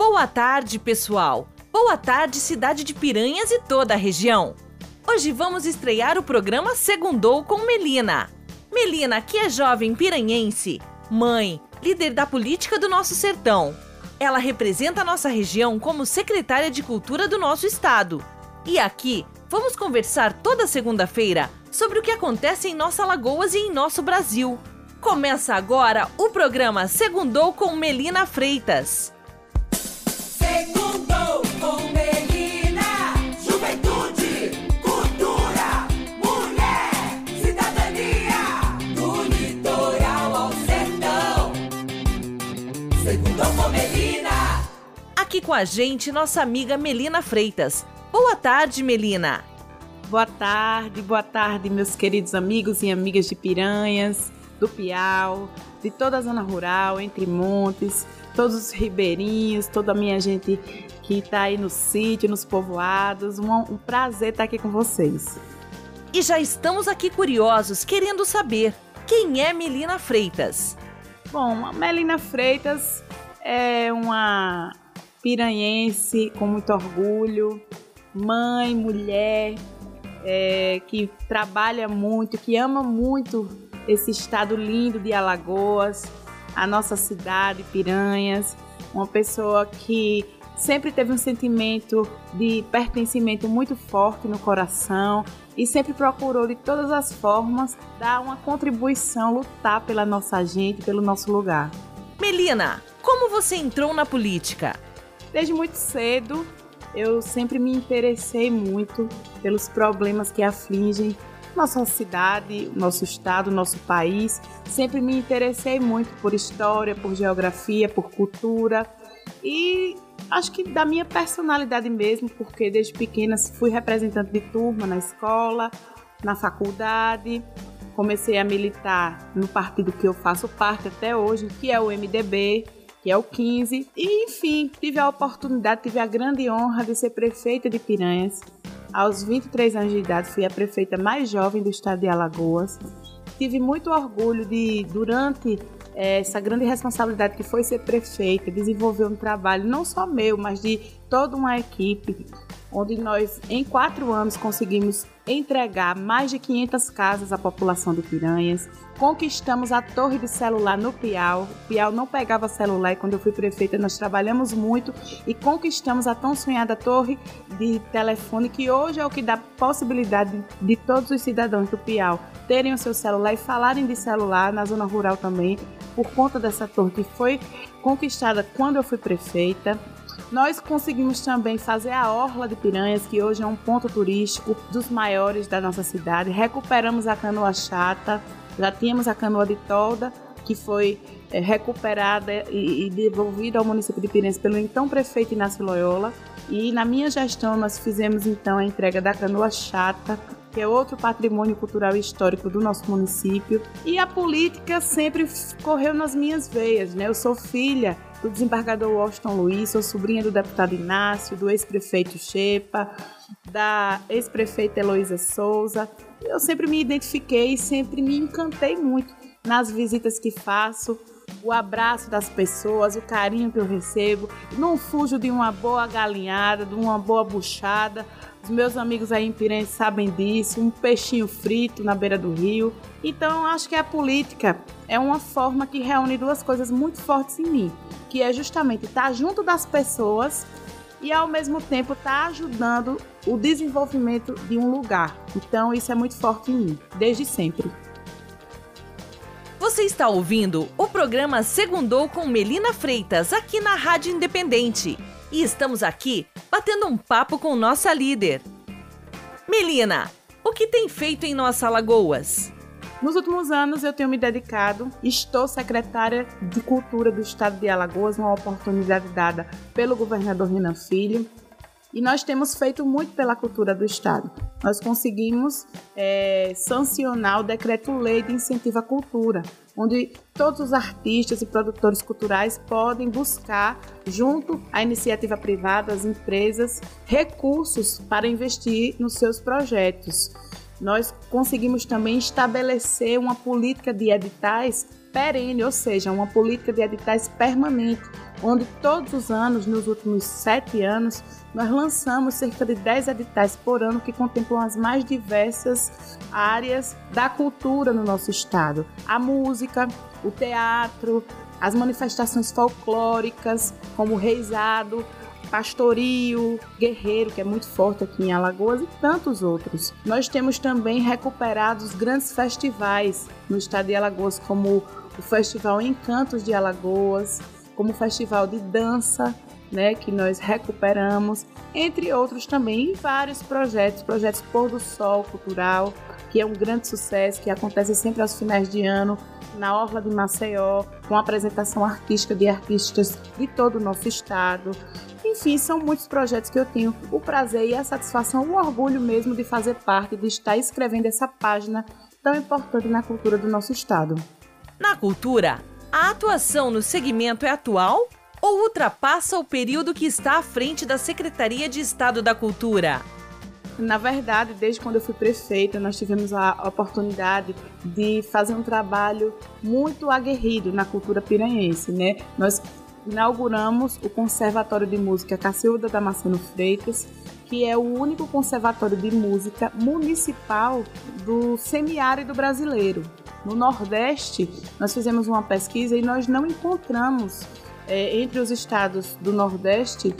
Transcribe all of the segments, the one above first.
Boa tarde, pessoal! Boa tarde, cidade de Piranhas e toda a região! Hoje vamos estrear o programa Segundou com Melina. Melina, que é jovem piranhense, mãe, líder da política do nosso sertão. Ela representa a nossa região como secretária de Cultura do nosso estado. E aqui vamos conversar toda segunda-feira sobre o que acontece em nossa Lagoas e em nosso Brasil. Começa agora o programa Segundou com Melina Freitas. Segundou com Melina. Juventude, cultura, mulher, cidadania. Do litoral ao sertão. Segundou com Melina. Aqui com a gente, nossa amiga Melina Freitas. Boa tarde, Melina. Boa tarde, boa tarde, meus queridos amigos e amigas de Piranhas, do Piau, de toda a zona rural, entre montes, todos os ribeirinhos, toda a minha gente que está aí no sítio, nos povoados. Um, um prazer estar aqui com vocês. E já estamos aqui curiosos, querendo saber quem é Melina Freitas. Bom, a Melina Freitas é uma piranhense com muito orgulho, mãe, mulher, é, que trabalha muito, que ama muito esse estado lindo de Alagoas, a nossa cidade, Piranhas, uma pessoa que sempre teve um sentimento de pertencimento muito forte no coração e sempre procurou de todas as formas dar uma contribuição, lutar pela nossa gente, pelo nosso lugar. Melina, como você entrou na política? Desde muito cedo, eu sempre me interessei muito pelos problemas que afligem nossa cidade, nosso estado, nosso país. Sempre me interessei muito por história, por geografia, por cultura e acho que da minha personalidade mesmo, porque desde pequena fui representante de turma na escola, na faculdade. Comecei a militar no partido que eu faço parte até hoje, que é o MDB, que é o 15. E, enfim, tive a oportunidade, tive a grande honra de ser prefeita de Piranhas. Aos 23 anos de idade, fui a prefeita mais jovem do estado de Alagoas. Tive muito orgulho de, durante essa grande responsabilidade que foi ser prefeita, desenvolver um trabalho não só meu, mas de toda uma equipe onde nós, em quatro anos, conseguimos entregar mais de 500 casas à população de Piranhas. Conquistamos a torre de celular no Piau. O Piau não pegava celular e quando eu fui prefeita nós trabalhamos muito e conquistamos a tão sonhada torre de telefone que hoje é o que dá possibilidade de todos os cidadãos do Piau terem o seu celular e falarem de celular na zona rural também por conta dessa torre que foi conquistada quando eu fui prefeita. Nós conseguimos também fazer a Orla de Piranhas, que hoje é um ponto turístico dos maiores da nossa cidade. Recuperamos a canoa chata, já tínhamos a canoa de tolda, que foi é, recuperada e, e devolvida ao município de Piranhas pelo então prefeito Inácio Loyola. E na minha gestão nós fizemos então a entrega da canoa chata, que é outro patrimônio cultural e histórico do nosso município. E a política sempre correu nas minhas veias, né? Eu sou filha do desembargador Washington Luiz, sou sobrinha do deputado Inácio, do ex-prefeito Chepa, da ex-prefeita Heloísa Souza. Eu sempre me identifiquei sempre me encantei muito nas visitas que faço, o abraço das pessoas, o carinho que eu recebo. Não fujo de uma boa galinhada, de uma boa buchada. Os meus amigos aí em Piranha sabem disso, um peixinho frito na beira do rio. Então, acho que a política é uma forma que reúne duas coisas muito fortes em mim, que é justamente estar junto das pessoas e ao mesmo tempo estar ajudando o desenvolvimento de um lugar. Então, isso é muito forte em mim, desde sempre. Você está ouvindo o programa Segundou com Melina Freitas aqui na Rádio Independente. E estamos aqui batendo um papo com nossa líder. Melina, o que tem feito em nossa Lagoas? Nos últimos anos eu tenho me dedicado, estou secretária de Cultura do Estado de Alagoas, uma oportunidade dada pelo governador Renan Filho, e nós temos feito muito pela cultura do Estado. Nós conseguimos é, sancionar o decreto-lei de incentivo à cultura, onde todos os artistas e produtores culturais podem buscar, junto à iniciativa privada, às empresas, recursos para investir nos seus projetos. Nós conseguimos também estabelecer uma política de editais perene, ou seja, uma política de editais permanente, onde todos os anos, nos últimos sete anos, nós lançamos cerca de 10 editais por ano que contemplam as mais diversas áreas da cultura no nosso estado. A música, o teatro, as manifestações folclóricas, como o reizado, pastorio, guerreiro, que é muito forte aqui em Alagoas, e tantos outros. Nós temos também recuperado os grandes festivais no estado de Alagoas, como o Festival Encantos de Alagoas, como o Festival de Dança, né, que nós recuperamos, entre outros também, vários projetos, projetos Pôr do Sol Cultural, que é um grande sucesso, que acontece sempre aos finais de ano, na Orla de Maceió, com apresentação artística de artistas de todo o nosso estado. Enfim, são muitos projetos que eu tenho o prazer e a satisfação, o orgulho mesmo de fazer parte, de estar escrevendo essa página tão importante na cultura do nosso estado. Na cultura, a atuação no segmento é atual ou ultrapassa o período que está à frente da Secretaria de Estado da Cultura? Na verdade, desde quando eu fui prefeita, nós tivemos a oportunidade de fazer um trabalho muito aguerrido na cultura piranhense, né? Nós inauguramos o Conservatório de Música Cacilda Damasceno Freitas, que é o único conservatório de música municipal do semiárido brasileiro. No Nordeste, nós fizemos uma pesquisa e nós não encontramos é, entre os estados do Nordeste,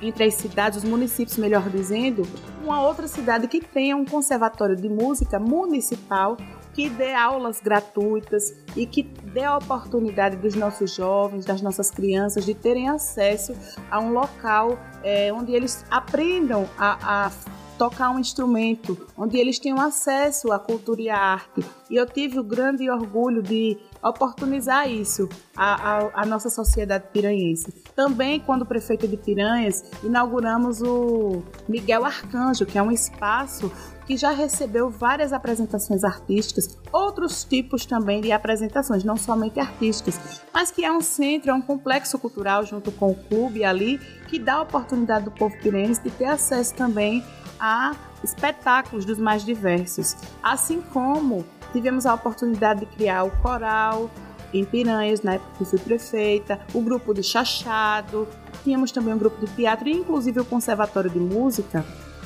entre as cidades, os municípios, melhor dizendo, uma outra cidade que tenha um conservatório de música municipal que dê aulas gratuitas e que dê a oportunidade dos nossos jovens, das nossas crianças, de terem acesso a um local é, onde eles aprendam a, a tocar um instrumento, onde eles tenham acesso à cultura e à arte. E eu tive o grande orgulho de oportunizar isso à, à, à, nossa sociedade piranhense. Também, quando prefeito de Piranhas, inauguramos o Miguel Arcanjo, que é um espaço que já recebeu várias apresentações artísticas, outros tipos também de apresentações, não somente artísticas, mas que é um centro, é um complexo cultural junto com o clube ali, que dá a oportunidade do povo pirense de ter acesso também a espetáculos dos mais diversos, assim como tivemos a oportunidade de criar o coral em Piranhas, na época que fui prefeita, o grupo de chachado, tínhamos também um grupo de teatro e inclusive o conservatório de música,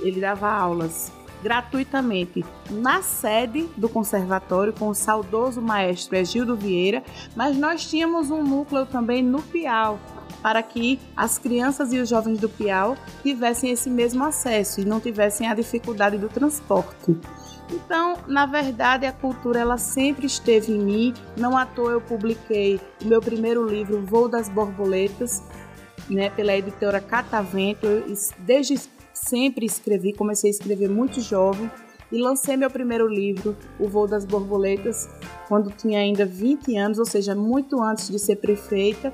ele dava aulas gratuitamente na sede do conservatório com o saudoso maestro Egildo Vieira, mas nós tínhamos um núcleo também no Piau, para que as crianças e os jovens do Piau tivessem esse mesmo acesso e não tivessem a dificuldade do transporte. Então, na verdade, a cultura ela sempre esteve em mim. Não à toa eu publiquei o meu primeiro livro, Voo das Borboletas, né, pela editora Catavento. Eu, desde sempre escrevi, comecei a escrever muito jovem e lancei meu primeiro livro, O Voo das Borboletas, quando tinha ainda 20 anos, ou seja, muito antes de ser prefeita.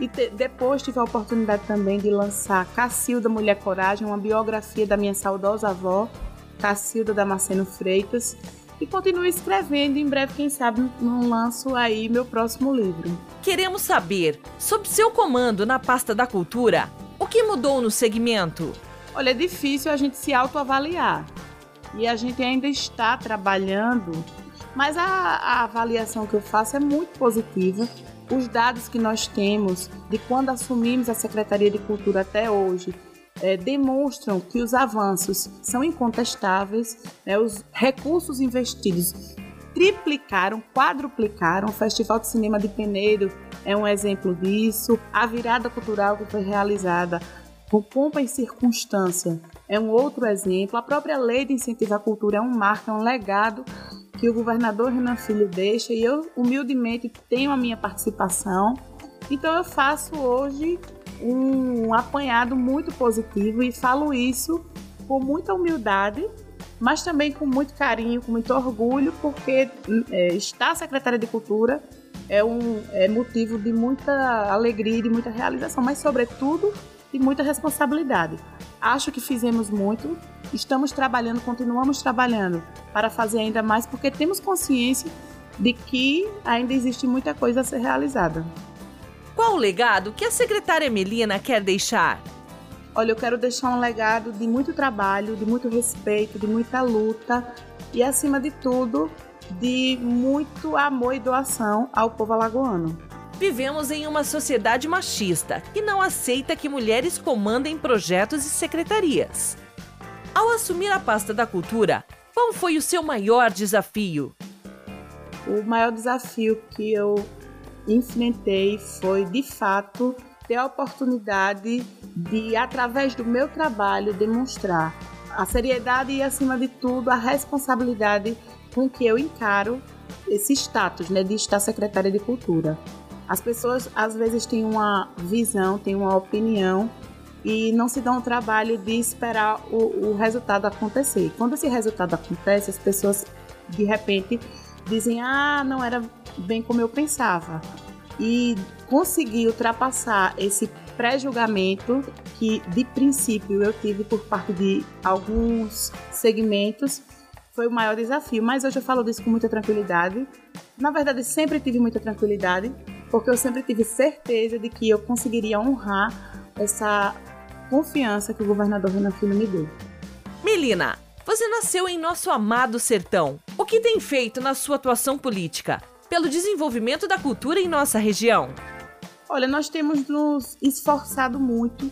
E te, depois tive a oportunidade também de lançar Cacilda Mulher Coragem, uma biografia da minha saudosa avó, Cacilda Damasceno Freitas. E continuo escrevendo, em breve, quem sabe, não lanço aí meu próximo livro. Queremos saber, sob seu comando na pasta da cultura, o que mudou no segmento? Olha, é difícil a gente se autoavaliar. E a gente ainda está trabalhando, mas a, a avaliação que eu faço é muito positiva. Os dados que nós temos de quando assumimos a Secretaria de Cultura até hoje é, demonstram que os avanços são incontestáveis, né, os recursos investidos triplicaram, quadruplicaram. O Festival de Cinema de Penedo é um exemplo disso. A virada cultural que foi realizada com pompa e circunstância é um outro exemplo. A própria lei de incentivo à cultura é um marco, é um legado que o governador Renan Filho deixa e eu humildemente tenho a minha participação. Então eu faço hoje um apanhado muito positivo e falo isso com muita humildade, mas também com muito carinho, com muito orgulho, porque é, estar secretária de Cultura é um é motivo de muita alegria de muita realização, mas sobretudo e muita responsabilidade. Acho que fizemos muito, estamos trabalhando, continuamos trabalhando para fazer ainda mais, porque temos consciência de que ainda existe muita coisa a ser realizada. Qual o legado que a secretária Melina quer deixar? Olha, eu quero deixar um legado de muito trabalho, de muito respeito, de muita luta e, acima de tudo, de muito amor e doação ao povo alagoano. Vivemos em uma sociedade machista que não aceita que mulheres comandem projetos e secretarias. Ao assumir a pasta da cultura, qual foi o seu maior desafio? O maior desafio que eu enfrentei foi, de fato, ter a oportunidade de, através do meu trabalho, demonstrar a seriedade e, acima de tudo, a responsabilidade com que eu encaro esse status né, de estar secretária de Cultura. As pessoas às vezes têm uma visão, têm uma opinião e não se dão o trabalho de esperar o, o resultado acontecer. Quando esse resultado acontece, as pessoas de repente dizem: Ah, não era bem como eu pensava. E conseguir ultrapassar esse pré-julgamento que de princípio eu tive por parte de alguns segmentos foi o maior desafio. Mas hoje eu falo disso com muita tranquilidade. Na verdade, sempre tive muita tranquilidade, porque eu sempre tive certeza de que eu conseguiria honrar essa confiança que o governador Renan Filho me deu. Melina, você nasceu em nosso amado sertão. O que tem feito na sua atuação política pelo desenvolvimento da cultura em nossa região? Olha, nós temos nos esforçado muito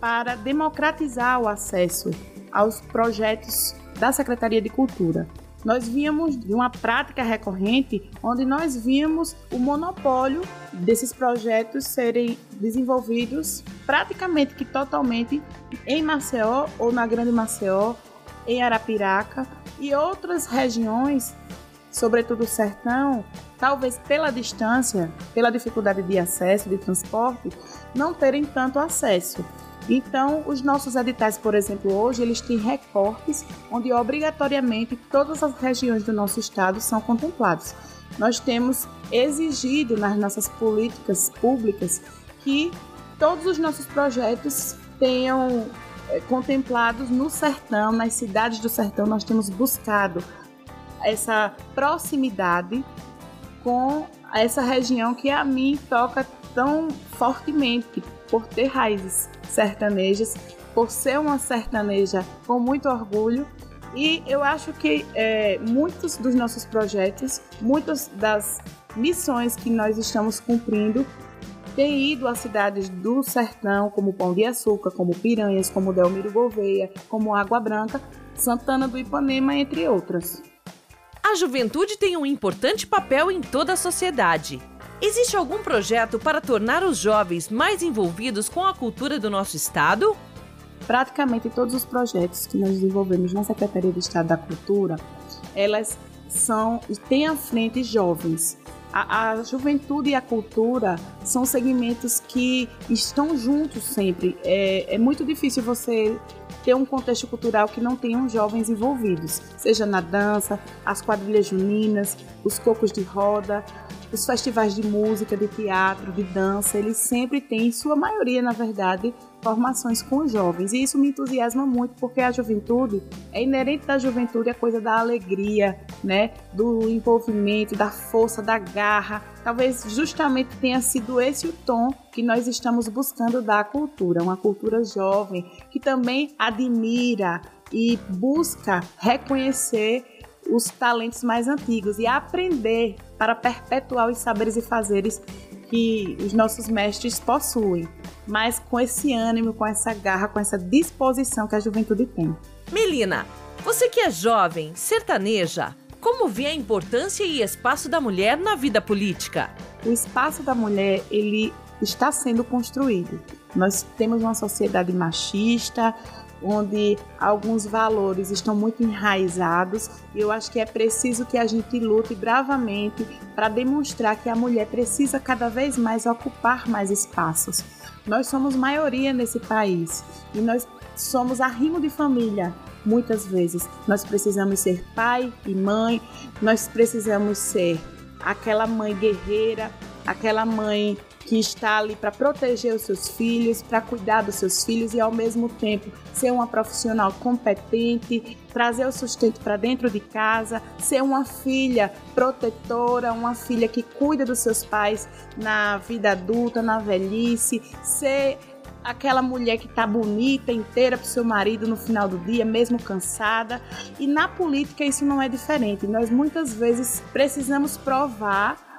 para democratizar o acesso aos projetos da Secretaria de Cultura. Nós víamos de uma prática recorrente onde nós víamos o monopólio desses projetos serem desenvolvidos praticamente que totalmente em Maceió ou na Grande Maceió, em Arapiraca e outras regiões, sobretudo o sertão, talvez pela distância, pela dificuldade de acesso, de transporte, não terem tanto acesso. Então, os nossos editais, por exemplo, hoje, eles têm recortes onde obrigatoriamente todas as regiões do nosso estado são contempladas. Nós temos exigido nas nossas políticas públicas que todos os nossos projetos tenham é, contemplados no sertão, nas cidades do sertão, nós temos buscado essa proximidade com essa região que a mim toca tão fortemente por ter raízes sertanejas, por ser uma sertaneja com muito orgulho. E eu acho que é, muitos dos nossos projetos, muitas das missões que nós estamos cumprindo, têm ido a cidades do sertão, como Pão de Açúcar, como Piranhas, como Delmiro Gouveia, como Água Branca, Santana do Ipanema, entre outras. A juventude tem um importante papel em toda a sociedade. Existe algum projeto para tornar os jovens mais envolvidos com a cultura do nosso estado? Praticamente todos os projetos que nós desenvolvemos na Secretaria de Estado da Cultura, elas são têm à frente jovens. A, a, juventude e a cultura são segmentos que estão juntos sempre. É, é muito difícil você ter um contexto cultural que não tenham jovens envolvidos, seja na dança, as quadrilhas juninas, os cocos de roda, os festivais de música, de teatro, de dança, eles sempre têm, em sua maioria, na verdade, formações com jovens. E isso me entusiasma muito, porque a juventude é inerente da juventude a coisa da alegria, né? Do envolvimento, da força, da garra. Talvez justamente tenha sido esse o tom que nós estamos buscando da cultura, uma cultura jovem que também admira e busca reconhecer os talentos mais antigos e aprender para perpetuar os saberes e fazeres que os nossos mestres possuem, mas com esse ânimo, com essa garra, com essa disposição que a juventude tem. Melina, você que é jovem, sertaneja, como vê a importância e espaço da mulher na vida política? O espaço da mulher, ele está sendo construído. Nós temos uma sociedade machista, onde alguns valores estão muito enraizados. E eu acho que é preciso que a gente lute bravamente para demonstrar que a mulher precisa cada vez mais ocupar mais espaços. Nós somos maioria nesse país e nós somos arrimo de família. Muitas vezes nós precisamos ser pai e mãe, nós precisamos ser aquela mãe guerreira, aquela mãe que está ali para proteger os seus filhos, para cuidar dos seus filhos e ao mesmo tempo ser uma profissional competente, trazer o sustento para dentro de casa, ser uma filha protetora, uma filha que cuida dos seus pais na vida adulta, na velhice, ser aquela mulher que está bonita, inteira para o seu marido no final do dia, mesmo cansada. E na política isso não é diferente. Nós muitas vezes precisamos provar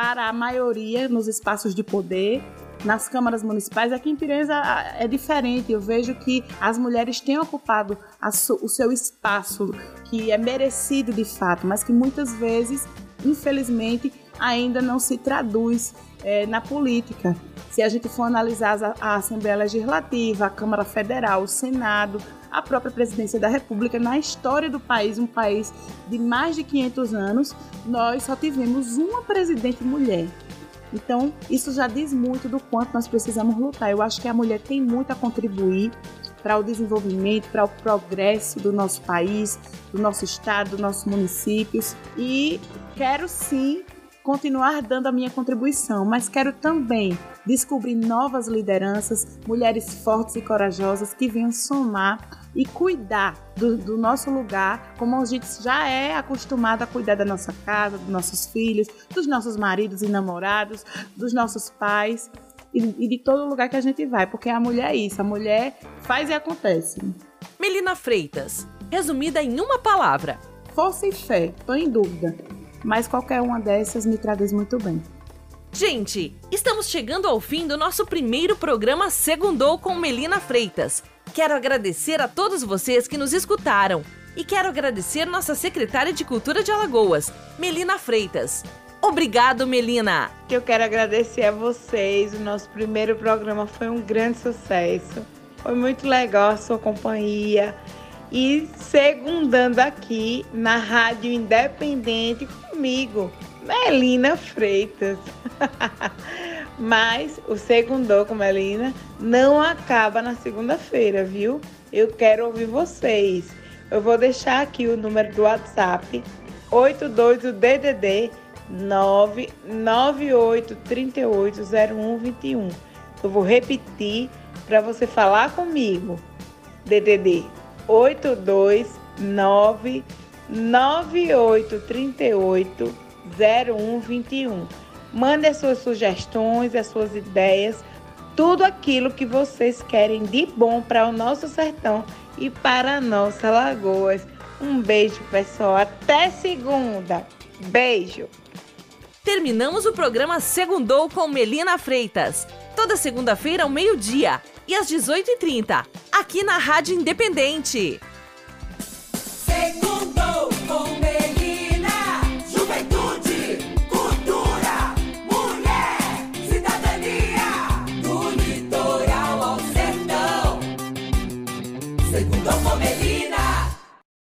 para a maioria nos espaços de poder, nas câmaras municipais. Aqui em Piranhas é diferente. Eu vejo que as mulheres têm ocupado o seu espaço, que é merecido de fato, mas que muitas vezes, infelizmente, ainda não se traduz é, na política. Se a gente for analisar a, a Assembleia Legislativa, a Câmara Federal, o Senado, a própria presidência da República, na história do país, um país de mais de 500 anos, nós só tivemos uma presidente mulher. Então, isso já diz muito do quanto nós precisamos lutar. Eu acho que a mulher tem muito a contribuir para o desenvolvimento, para o progresso do nosso país, do nosso estado, dos nossos municípios. E quero sim continuar dando a minha contribuição, mas quero também descobrir novas lideranças, mulheres fortes e corajosas que venham somar e cuidar do, do, nosso lugar, como a gente já é acostumado a cuidar da nossa casa, dos nossos filhos, dos nossos maridos e namorados, dos nossos pais e, e de todo lugar que a gente vai, porque a mulher é isso, a mulher faz e acontece. Melina Freitas, resumida em uma palavra: força e fé, estou em dúvida, mas qualquer uma dessas me traduz muito bem. Gente, estamos chegando ao fim do nosso primeiro programa Segundou com Melina Freitas. Quero agradecer a todos vocês que nos escutaram e quero agradecer nossa secretária de Cultura de Alagoas, Melina Freitas. Obrigado, Melina! Eu quero agradecer a vocês. O nosso primeiro programa foi um grande sucesso. Foi muito legal a sua companhia. E segundando aqui na Rádio Independente comigo, Melina Freitas. Mas o Segundou com Melina não acaba na segunda-feira, viu? Eu quero ouvir vocês. Eu vou deixar aqui o número do WhatsApp 82DDD 998380121. Eu vou repetir para você falar comigo. DDD 829 9838 0121. Mande as suas sugestões, as suas ideias, tudo aquilo que vocês querem de bom para o nosso sertão e para a nossa Lagoas. Um beijo, pessoal. Até segunda. Beijo. Terminamos o programa Segundou com Melina Freitas. Toda segunda-feira ao meio-dia e às 18h30, aqui na Rádio Independente. Segundou com